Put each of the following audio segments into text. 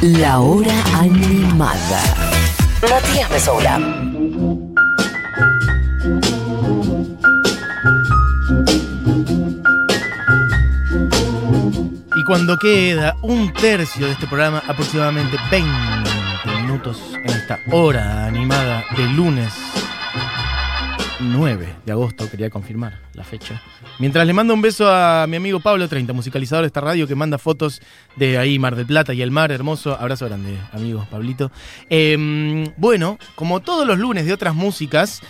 La hora animada. Matías Mesoula. Y cuando queda un tercio de este programa, aproximadamente 20 minutos en esta hora animada de lunes 9 de agosto, quería confirmar la fecha. Mientras le mando un beso a mi amigo Pablo 30, musicalizador de esta radio, que manda fotos de ahí Mar del Plata y el mar, hermoso. Abrazo grande, amigo Pablito. Em, bueno, como todos los lunes de otras músicas,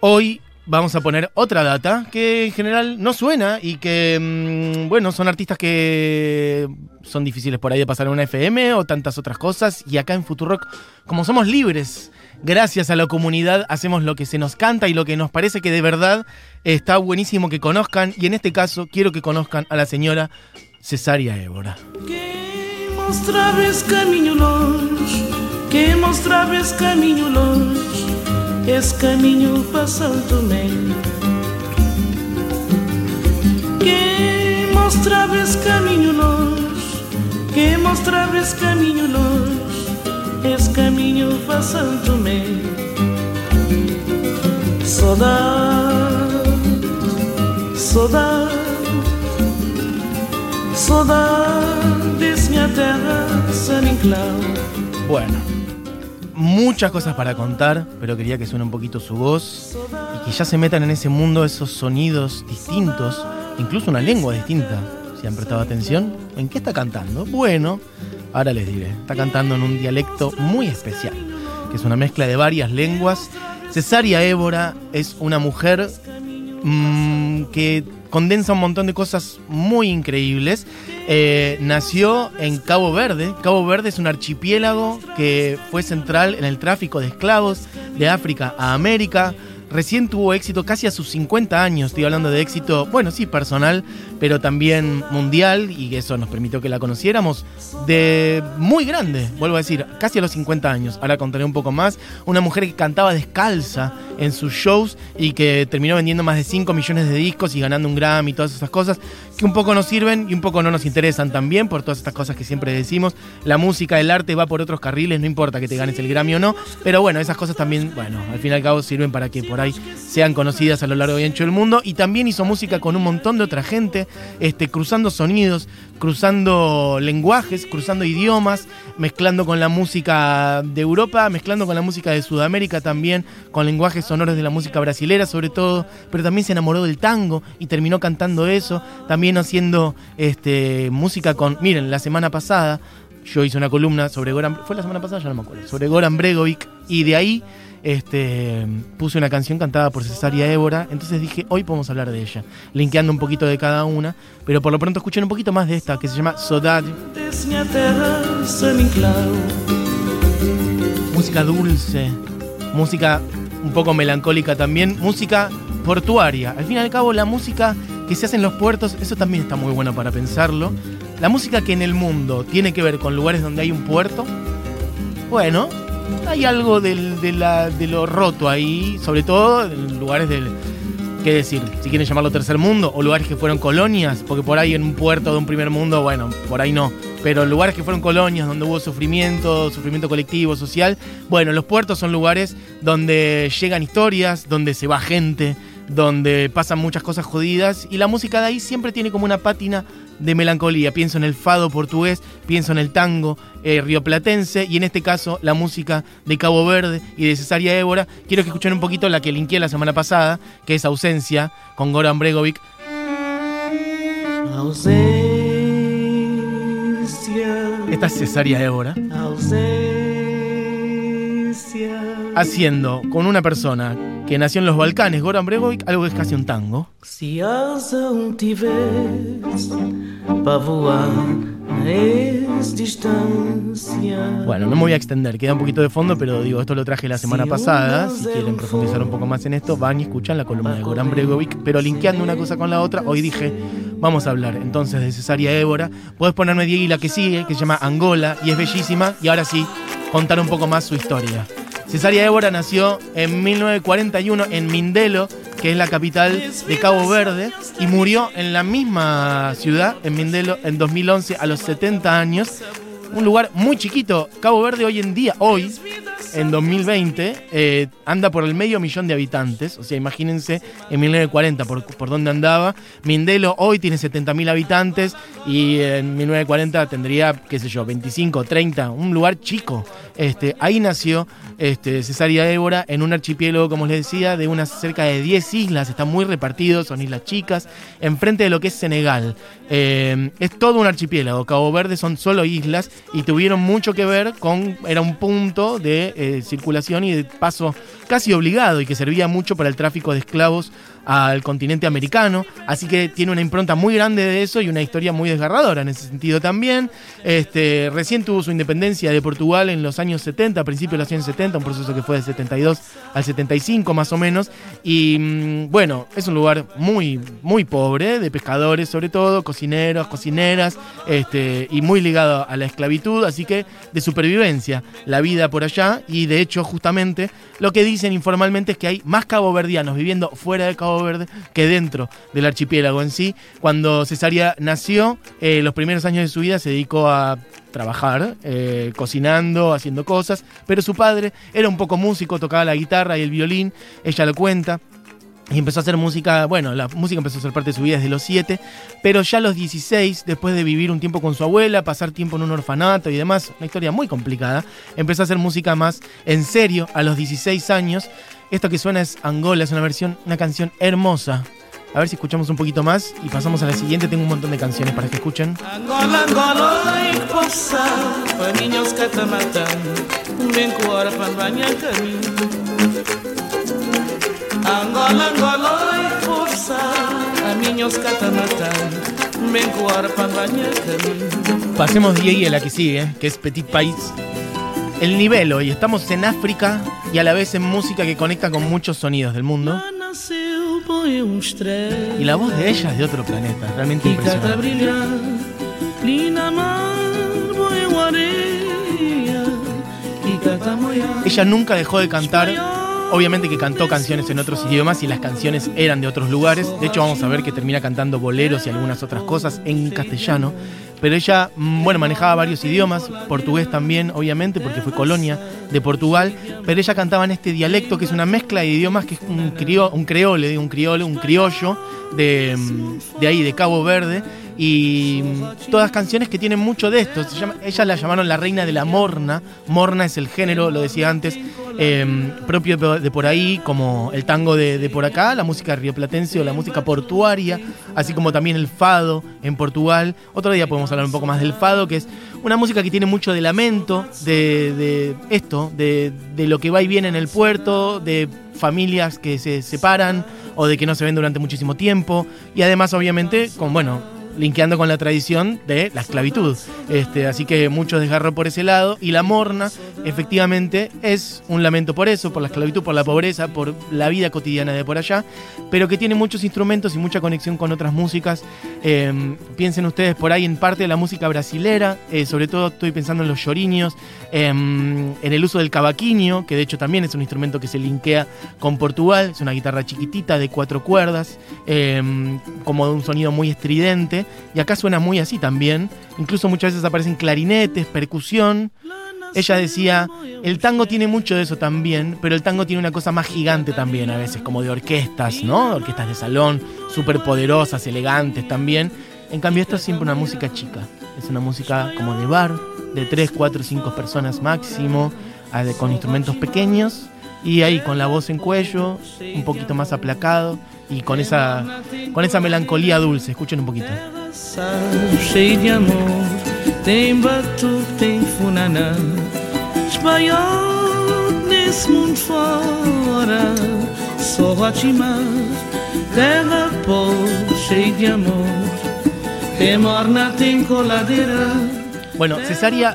hoy vamos a poner otra data que en general no suena y que, mm, bueno, son artistas que son difíciles por ahí de pasar en una FM o tantas otras cosas. Y acá en Futurock, como somos libres, gracias a la comunidad, hacemos lo que se nos canta y lo que nos parece que de verdad está buenísimo que conozcan. Y en este caso, quiero que conozcan a la señora Cesaria Évora. Que mostraves caminho longe, que mostraves caminho longe, esse caminho para Santo Tomé. Que mostraves caminho longe, que mostraves caminho longe, esse caminho para Santo Tomé. Saudade, saudade. Saudades, minha terra, San Inclau. Bueno, muchas cosas para contar, pero quería que suene un poquito su voz y que ya se metan en ese mundo esos sonidos distintos, incluso una lengua distinta. Si han prestado atención, ¿en qué está cantando? Bueno, ahora les diré. Está cantando en un dialecto muy especial, que es una mezcla de varias lenguas. Cesaria Évora es una mujer mm, que condensa un montón de cosas muy increíbles. Eh, nació en Cabo Verde. Cabo Verde es un archipiélago que fue central en el tráfico de esclavos de África a América. Recién tuvo éxito casi a sus 50 años, estoy hablando de éxito, bueno, sí, personal, pero también mundial, y eso nos permitió que la conociéramos, de muy grande, vuelvo a decir, casi a los 50 años, ahora contaré un poco más, una mujer que cantaba descalza en sus shows y que terminó vendiendo más de 5 millones de discos y ganando un Grammy y todas esas cosas, que un poco nos sirven y un poco no nos interesan también, por todas estas cosas que siempre decimos, la música, el arte va por otros carriles, no importa que te ganes el Grammy o no, pero bueno, esas cosas también, bueno, al fin y al cabo sirven para que por sean conocidas a lo largo y ancho del mundo. Y también hizo música con un montón de otra gente, este, cruzando sonidos, cruzando lenguajes, cruzando idiomas, mezclando con la música de Europa, mezclando con la música de Sudamérica también, con lenguajes sonoros de la música brasilera sobre todo, pero también se enamoró del tango y terminó cantando eso, también haciendo este, música con, miren, la semana pasada yo hice una columna sobre Goran, fue la semana pasada, ya no me acuerdo, sobre Goran Bregovic y de ahí este, puse una canción cantada por Cesaria Évora, entonces dije, hoy podemos hablar de ella, linkeando un poquito de cada una, pero por lo pronto escuchen un poquito más de esta, que se llama Saudade. Música dulce, música un poco melancólica también, música portuaria. Al fin y al cabo, la música que se hace en los puertos, eso también está muy bueno para pensarlo. La música que en el mundo tiene que ver con lugares donde hay un puerto, bueno, hay algo de, la- de lo roto ahí, sobre todo en lugares del. ¿Qué decir? Si quieren llamarlo tercer mundo, o lugares que fueron colonias, porque por ahí en un puerto de un primer mundo, bueno, por ahí no. Pero lugares que fueron colonias, donde hubo sufrimiento, sufrimiento colectivo, social. Bueno, los puertos son lugares donde llegan historias, donde se va gente, donde pasan muchas cosas jodidas. Y la música de ahí siempre tiene como una pátina de melancolía. Pienso en el fado portugués, pienso en el tango eh, rioplatense y en este caso la música de Cabo Verde y de Cesaria Évora. Quiero que escuchen un poquito la que linkeé la semana pasada, que es Ausencia, con Goran Bregovic. Ausência, Esta es Cesaria Évora. ausência. Haciendo con una persona que nació en los Balcanes, Goran Bregovic, algo que es casi un tango. Bueno, no me voy a extender, queda un poquito de fondo, pero digo, esto lo traje la semana pasada. Si quieren profundizar un poco más en esto, van y escuchan la columna de Goran Bregovic. Pero linkeando una cosa con la otra, hoy dije, vamos a hablar entonces de Cesaria Évora. Puedes ponerme Diego y la que sigue, que se llama Angola, y es bellísima. Y ahora sí, contar un poco más su historia. Cesaria Évora nació en 1941 en Mindelo, que es la capital de Cabo Verde, y murió en la misma ciudad, en Mindelo, en 2011, a los 70 años. Un lugar muy chiquito. Cabo Verde hoy en día, hoy, en 2020, eh, anda por el medio millón de habitantes. O sea, imagínense en 1940 por, por dónde andaba. Mindelo hoy tiene 70.000 habitantes y en 1940 tendría, qué sé yo, 25, 30, un lugar chico. Este, ahí nació este, Cesárea Évora en un archipiélago, como les decía, de unas cerca de 10 islas. Están muy repartidos, son islas chicas, enfrente de lo que es Senegal. Eh, es todo un archipiélago. Cabo Verde son solo islas y tuvieron mucho que ver con. Era un punto de eh, circulación y de paso casi obligado y que servía mucho para el tráfico de esclavos al continente americano, así que tiene una impronta muy grande de eso y una historia muy desgarradora en ese sentido también. Este, recién tuvo su independencia de Portugal en los años 70, a principios de los años 70, un proceso que fue del 72 al 75 más o menos, y mm, bueno, es un lugar muy, muy pobre, de pescadores sobre todo, cocineros, cocineras, este, y muy ligado a la esclavitud, así que de supervivencia, la vida por allá, y de hecho justamente lo que dicen informalmente es que hay más caboverdianos viviendo fuera de Cabo Que dentro del archipiélago en sí. Cuando Cesárea nació, eh, los primeros años de su vida se dedicó a trabajar, eh, cocinando, haciendo cosas, pero su padre era un poco músico, tocaba la guitarra y el violín, ella lo cuenta. Y empezó a hacer música, bueno, la música empezó a ser parte de su vida desde los 7, pero ya a los 16, después de vivir un tiempo con su abuela, pasar tiempo en un orfanato y demás, una historia muy complicada, empezó a hacer música más en serio a los 16 años. Esto que suena es Angola, es una versión, una canción hermosa. A ver si escuchamos un poquito más y pasamos a la siguiente. Tengo un montón de canciones para que escuchen. Angola, Angola, possa Para minhos que te matan Angola, Angola, oi que possa A minhos que te matan Vem com hora para banhar caminho Pasemos de ahí a la que sigue, que es Petit País. El nivel hoy, estamos en África y a la vez en música que conecta con muchos sonidos del mundo. Y la voz de ella es de otro planeta, realmente impresionante. Ella nunca dejó de cantar. Obviamente que cantó canciones en otros idiomas y las canciones eran de otros lugares. De hecho, vamos a ver que termina cantando boleros y algunas otras cosas en castellano. Pero ella, mm, bueno, manejaba varios idiomas, portugués también, obviamente, porque fue colonia de Portugal. Pero ella cantaba en este dialecto que es una mezcla de idiomas, que es un, crió, un creole, un criollo, un criollo de, mm, de ahí, de Cabo Verde. Y todas canciones que tienen mucho de esto. Se llama- ella la llamaron la reina de la morna. Morna es el género, lo decía antes, eh, propio de por ahí, como el tango de, de por acá, la música rioplatense o la música portuaria, así como también el fado en Portugal. Otro día podemos hablar un poco más del fado, que es una música que tiene mucho de lamento, de, de esto, de, de lo que va y viene en el puerto, de familias que se separan o de que no se ven durante muchísimo tiempo. Y además, obviamente, con, bueno, linkeando con la tradición de la esclavitud. Este, así que mucho desgarro por ese lado. Y la morna, efectivamente, es un lamento por eso, por la esclavitud, por la pobreza, por la vida cotidiana de por allá, pero que tiene muchos instrumentos y mucha conexión con otras músicas. Eh, piensen ustedes por ahí en parte de la música brasilera, eh, sobre todo estoy pensando en los lloriños, eh, en el uso del cavaquinho, que de hecho también es un instrumento que se linkea con Portugal, es una guitarra chiquitita de cuatro cuerdas, eh, como de un sonido muy estridente, y acá suena muy así también, incluso muchas veces aparecen clarinetes, percusión. Ella decía, el tango tiene mucho de eso también, pero el tango tiene una cosa más gigante también a veces, como de orquestas, ¿no? Orquestas de salón, súper poderosas, elegantes también. En cambio, esto es siempre una música chica. Es una música como de bar, de 3, 4, 5 personas máximo, con instrumentos pequeños y ahí con la voz en cuello, un poquito más aplacado y con esa, con esa melancolía dulce. Escuchen un poquito. Bueno, Cesárea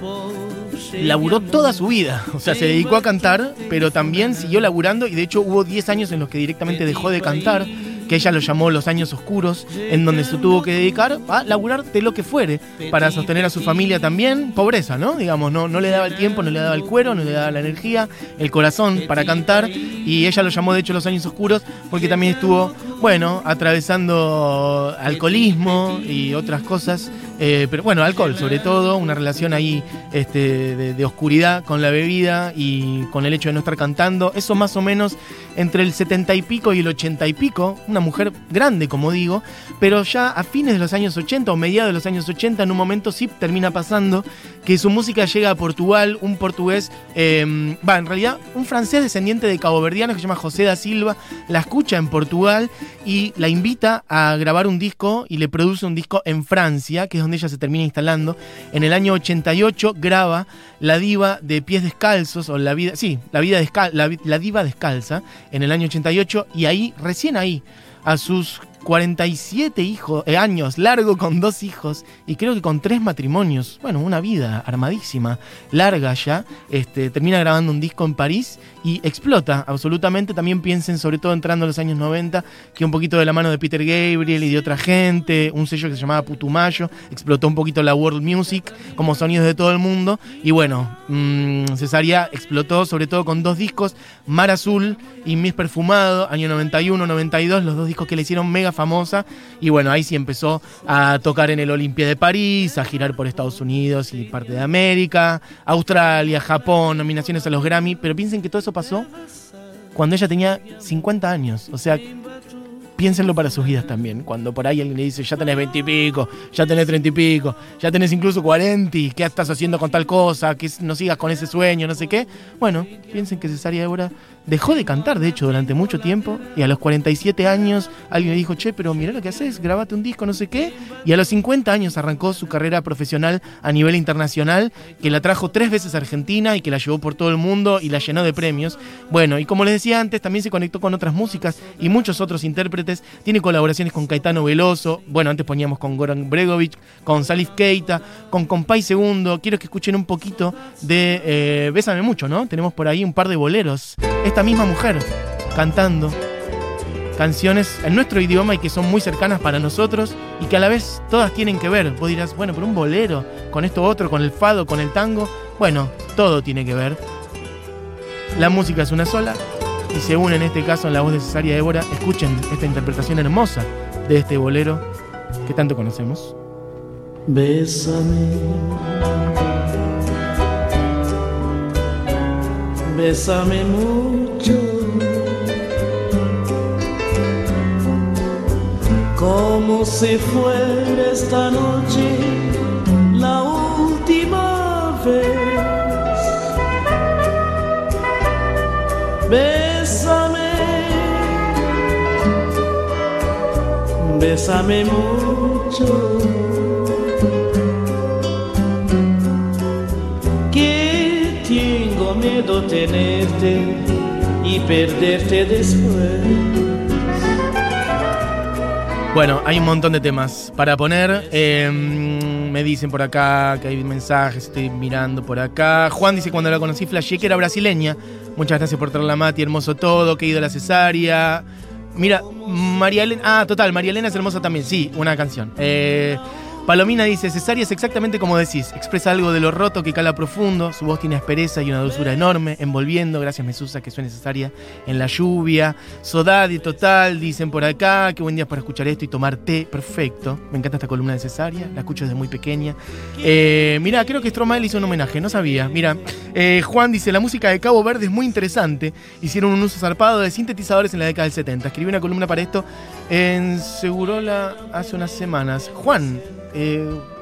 laburó toda su vida. O sea, se dedicó a cantar, pero también siguió laburando y de hecho hubo 10 años en los que directamente dejó de cantar, que ella lo llamó los años oscuros, en donde se tuvo que dedicar a laburar de lo que fuere, para sostener a su familia también. Pobreza, ¿no? Digamos, no, no le daba el tiempo, no le daba el cuero, no le daba la energía, el corazón para cantar. Y ella lo llamó de hecho los años oscuros porque también estuvo, bueno, atravesando alcoholismo y otras cosas Eh, pero bueno, alcohol sobre todo, una relación ahí este, de, oscuridad con la bebida y con el hecho de no estar cantando. Eso más o menos entre el 70 y pico y el 80 y pico, una mujer grande, como digo, pero ya a fines de los años 80 o mediados de los años 80, en un momento sí termina pasando que su música llega a Portugal, un portugués, eh, va, en realidad un francés descendiente de caboverdianos que se llama José da Silva, la escucha en Portugal y la invita a grabar un disco y le produce un disco en Francia, que es donde ella se termina instalando. En el año 88 graba La Diva de Pies Descalzos, o La Vida, sí, La, vida descal, la, Diva Descalza, en el año 88, y ahí, recién ahí, a sus 47 hijos, eh, años, largo con dos hijos y creo que con tres matrimonios. Bueno, una vida armadísima, larga ya. Este, termina grabando un disco en París y explota absolutamente. También piensen, sobre todo entrando en los años 90, que un poquito de la mano de Peter Gabriel y de otra gente, un sello que se llamaba Putumayo, explotó un poquito la world music como sonidos de todo el mundo. Y bueno, mmm, Cesaria explotó sobre todo con dos discos, Mar Azul y Miss Perfumado, año 91, 92, los dos discos que le hicieron mega famosa. Y bueno, ahí sí empezó a tocar en el Olimpia de París, a girar por Estados Unidos y parte de América, Australia, Japón, nominaciones a los Grammy. Pero piensen que todo eso pasó cuando ella tenía 50 años. O sea, piénsenlo para sus vidas también. Cuando por ahí alguien le dice, ya tenés 20 y pico, ya tenés 30 y pico, ya tenés incluso 40, ¿qué estás haciendo con tal cosa? Que no sigas con ese sueño, no sé qué. Bueno, piensen que Cesárea Évora dejó de cantar, de hecho, durante mucho tiempo. Y a los 47 años alguien le dijo, che, pero mira lo que haces, grabate un disco, no sé qué. Y a los 50 años arrancó su carrera profesional a nivel internacional, que la trajo tres veces a Argentina y que la llevó por todo el mundo y la llenó de premios. Bueno, y como les decía antes, también se conectó con otras músicas y muchos otros intérpretes. Tiene colaboraciones con Caetano Veloso. Bueno, antes poníamos con Goran Bregovic, con Salif Keita, con Compay Segundo. Quiero que escuchen un poquito de eh, Bésame Mucho, ¿no? Tenemos por ahí un par de boleros esta misma mujer cantando canciones en nuestro idioma y que son muy cercanas para nosotros y que a la vez todas tienen que ver. Vos dirás, bueno, pero un bolero, con esto otro, con el fado, con el tango. Bueno, todo tiene que ver. La música es una sola y se une en este caso en la voz de Cesaria Évora. Escuchen esta interpretación hermosa de este bolero que tanto conocemos. Bésame. Bésame mucho. Como si fuera esta noche la última vez. Bésame. Bésame mucho. miedo tenerte y perderte después. Bueno, hay un montón de temas para poner. Eh, me dicen por acá que hay mensajes, estoy mirando por acá. Juan dice cuando la conocí flashé que era brasileña. Muchas gracias por traerla Mati, hermoso todo, que ido la cesárea. Mira, María Elena. Ah, total, María Elena es hermosa también, sí, una canción. Eh, Palomina dice, Cesárea es exactamente como decís, expresa algo de lo roto que cala profundo, su voz tiene aspereza y una dulzura enorme, envolviendo, gracias Mesusa que suene Cesárea en la lluvia, Sodadi total, dicen por acá, qué buen día para escuchar esto y tomar té, perfecto, me encanta esta columna de Cesárea, la escucho desde muy pequeña. Eh, mira, creo que Stromae hizo un homenaje, no sabía, mira, eh, Juan dice, la música de Cabo Verde es muy interesante, hicieron un uso zarpado de sintetizadores en la década del 70, escribí una columna para esto en Segurola hace unas semanas. Juan, eh...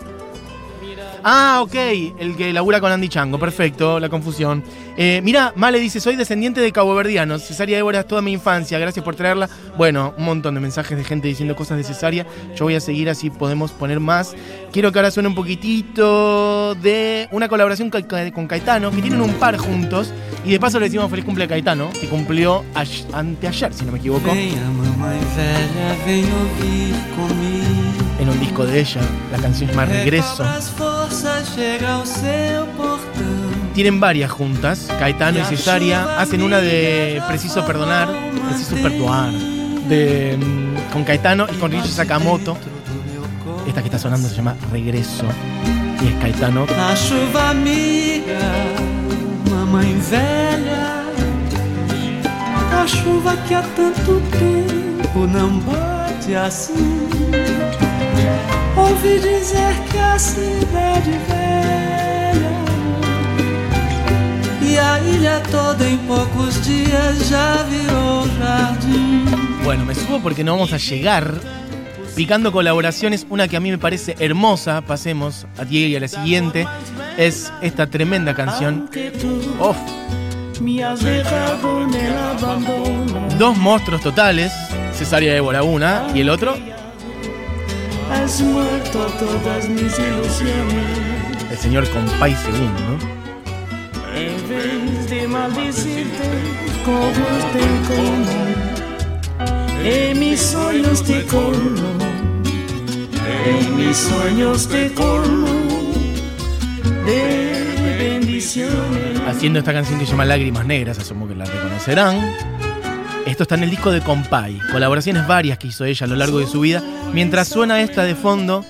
Ah, ok, el que labura con Andy Chango, perfecto, la confusión. Eh, mira, Male dice, soy descendiente de caboverdianos, Cesárea Évora es toda mi infancia, gracias por traerla. Bueno, un montón de mensajes de gente diciendo cosas de Cesárea, yo voy a seguir así podemos poner más. Quiero que ahora suene un poquitito de una colaboración con Caetano, que tienen un par juntos, y de paso le decimos feliz cumple a Caetano, que cumplió anteayer, si no me equivoco. En un disco de ella, la canción es más Regreso. Tienen varias juntas, Caetano y Cesárea, hacen una de Preciso Perdonar, Preciso Perdoar, de, con Caetano y con Richie Sakamoto. Esta que está sonando se llama Regreso y es Caetano. Na chuva amiga, mamãe velha, a chuva que há tanto tempo não bate assim. Ouvi dizer que cidade velha e a ilha toda em pocos dias já virou jardim. Bueno, me subo porque no vamos a llegar picando colaboraciones. Una que a mí me parece hermosa, pasemos a ti y a la siguiente, es esta tremenda canción. Abandono. dos monstruos totales, Cesárea Évora una y el otro, Has muerto todas mis ilusiones. el señor Compay segundo. En vez de maldecirte, como te como. En mis sueños te colmo. En mis sueños te colmo. De bendiciones. haciendo esta canción que se llama Lágrimas Negras, asumo que la reconocerán. Esto está en el disco de Compay, colaboraciones varias que hizo ella a lo largo de su vida. Mientras suena esta de fondo,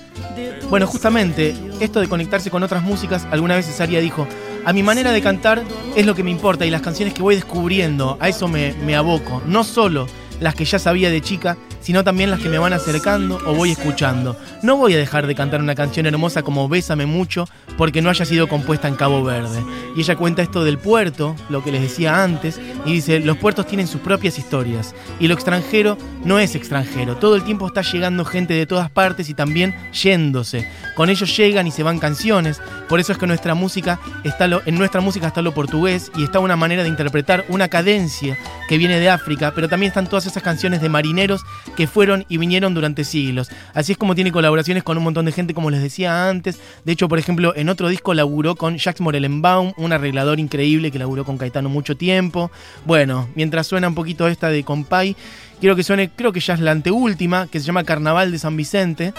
bueno, justamente esto de conectarse con otras músicas, alguna vez Cesaria dijo, a mi manera de cantar es lo que me importa y las canciones que voy descubriendo, a eso me, me aboco. No solo las que ya sabía de chica, sino también las que me van acercando o voy escuchando. No voy a dejar de cantar una canción hermosa como Bésame mucho porque no haya sido compuesta en Cabo Verde. Y ella cuenta esto del puerto, lo que les decía antes, y dice, los puertos tienen sus propias historias y lo extranjero no es extranjero. Todo el tiempo está llegando gente de todas partes y también yéndose. Con ellos llegan y se van canciones. Por eso es que nuestra música está lo- en nuestra música está lo portugués y está una manera de interpretar una cadencia que viene de África, pero también están todas esas canciones de marineros que fueron y vinieron durante siglos. Así es como tiene colaboraciones con un montón de gente, como les decía antes. De hecho, por ejemplo, en otro disco laburó con Jacques Morellenbaum, un arreglador increíble que laburó con Caetano mucho tiempo. Bueno, mientras suena un poquito esta de Compay, quiero que suene, creo que ya es la anteúltima, que se llama Carnaval de San Vicente.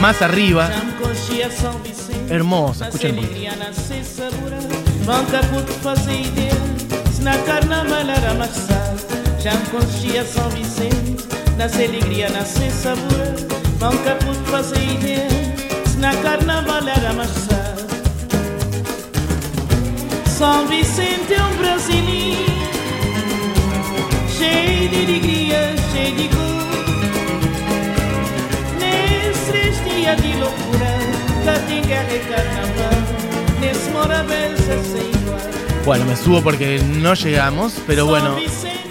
Más arriba, hermosa, escuchen un poquito. na carnaval São Vicente é um brasileiro, cheio de alegria, cheio de cor. Nesses dias de loucura, já tem guerra e carnaval. Nesse morabel sem igual. Bueno, me subo porque no llegamos, pero bueno,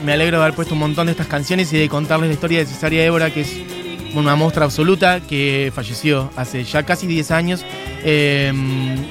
me alegro de haber puesto un montón de estas canciones y de contarles la historia de Cesaria Évora, que es una muestra absoluta que falleció hace ya casi 10 años. eh,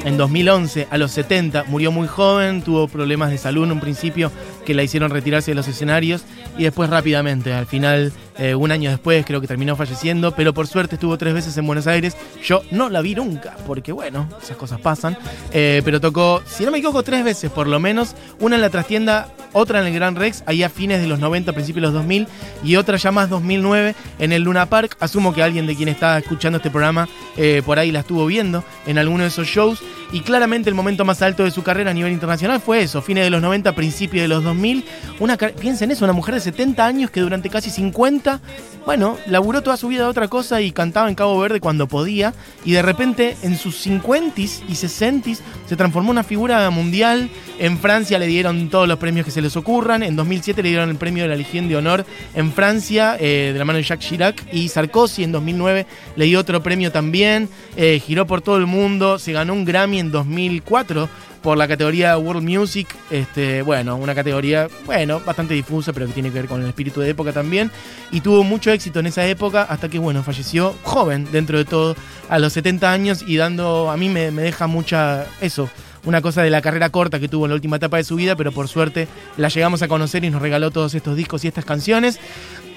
en 2011, a los 70, murió muy joven, tuvo problemas de salud en un principio que la hicieron retirarse de los escenarios y después rápidamente, al final, eh, un año después, creo que terminó falleciendo, pero por suerte estuvo tres veces en Buenos Aires. Yo no la vi nunca, porque bueno, esas cosas pasan, eh, pero tocó, si no me equivoco, tres veces por lo menos, una en la trastienda, otra en el Gran Rex, ahí a fines de los 90, principios de los 2000, y otra ya más 2009 en el Luna Park. Asumo que alguien de quien está escuchando este programa eh, por ahí la estuvo viendo en alguno de esos shows. Y claramente el momento más alto de su carrera a nivel internacional fue eso, fines de los 90, principios de los 2000. Una, piensen eso, una mujer de 70 años que durante casi 50, bueno, laburó toda su vida de otra cosa y cantaba en Cabo Verde cuando podía. Y de repente en sus 50s y 60s se transformó en una figura mundial. En Francia le dieron todos los premios que se les ocurran. En 2007 le dieron el premio de la Legión de Honor en Francia, eh, de la mano de Jacques Chirac. Y Sarkozy en 2009 le dio otro premio también. Eh, giró por todo el mundo. Se ganó un Grammy en 2004 por la categoría World Music. Este, bueno, una categoría, bueno, bastante difusa, pero que tiene que ver con el espíritu de época también. Y tuvo mucho éxito en esa época hasta que, bueno, falleció joven dentro de todo, a los 70 años y dando, a mí me, me deja mucha, eso, una cosa de la carrera corta que tuvo en la última etapa de su vida, pero por suerte la llegamos a conocer y nos regaló todos estos discos y estas canciones.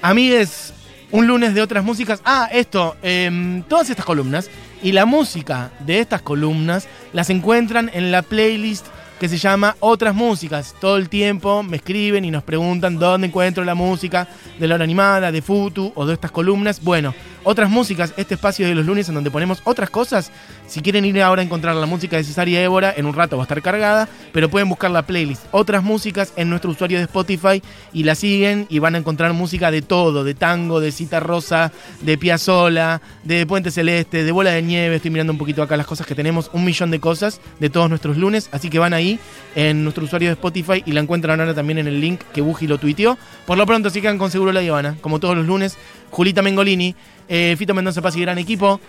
Amigues, un lunes de otras músicas. Ah, esto, em, todas estas columnas y la música de estas columnas las encuentran en la playlist que se llama Otras Músicas. Todo el tiempo me escriben y nos preguntan dónde encuentro la música de la hora animada, de Futu o de estas columnas. Bueno, otras músicas, este espacio de los lunes en donde ponemos otras cosas. Si quieren ir ahora a encontrar la música de Cesaria Évora, en un rato va a estar cargada, pero pueden buscar la playlist Otras músicas en nuestro usuario de Spotify y la siguen y van a encontrar música de todo, de tango, de cita rosa, de Piazzola, de Puente Celeste, de Bola de Nieve. Estoy mirando un poquito acá las cosas que tenemos, un millón de cosas de todos nuestros lunes, así que van ahí en nuestro usuario de Spotify y la encuentran ahora también en el link que Buji lo tuiteó. Por lo pronto, si quedan con Seguro la Ivana, como todos los lunes, Julita Mengolini, eh, Fito Mendoza Paz y gran equipo.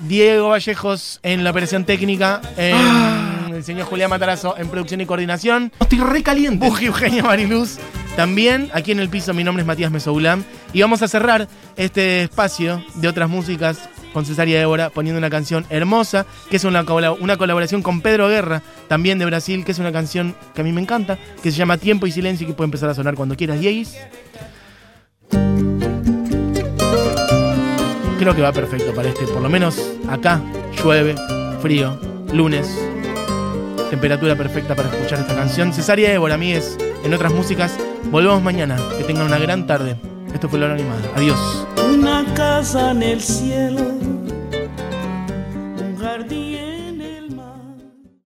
Diego Vallejos en la operación técnica, el señor Julián Matarazo en producción y coordinación. Estoy re caliente. Buji Eugenia Mariluz. También aquí en el piso, mi nombre es Matías Mesoulam. Y vamos a cerrar este espacio de otras músicas con Cesaria Débora poniendo una canción hermosa, que es una, una colaboración con Pedro Guerra, también de Brasil, que es una canción que a mí me encanta, que se llama Tiempo y Silencio y que puede empezar a sonar cuando quieras. Yeis. Creo que va perfecto para este, por lo menos acá, llueve, frío, lunes, temperatura perfecta para escuchar esta canción. Cesaria Débora, es en otras músicas. Volvemos mañana, que tengan una gran tarde. Esto fue La Animada. Adiós. Una casa en el cielo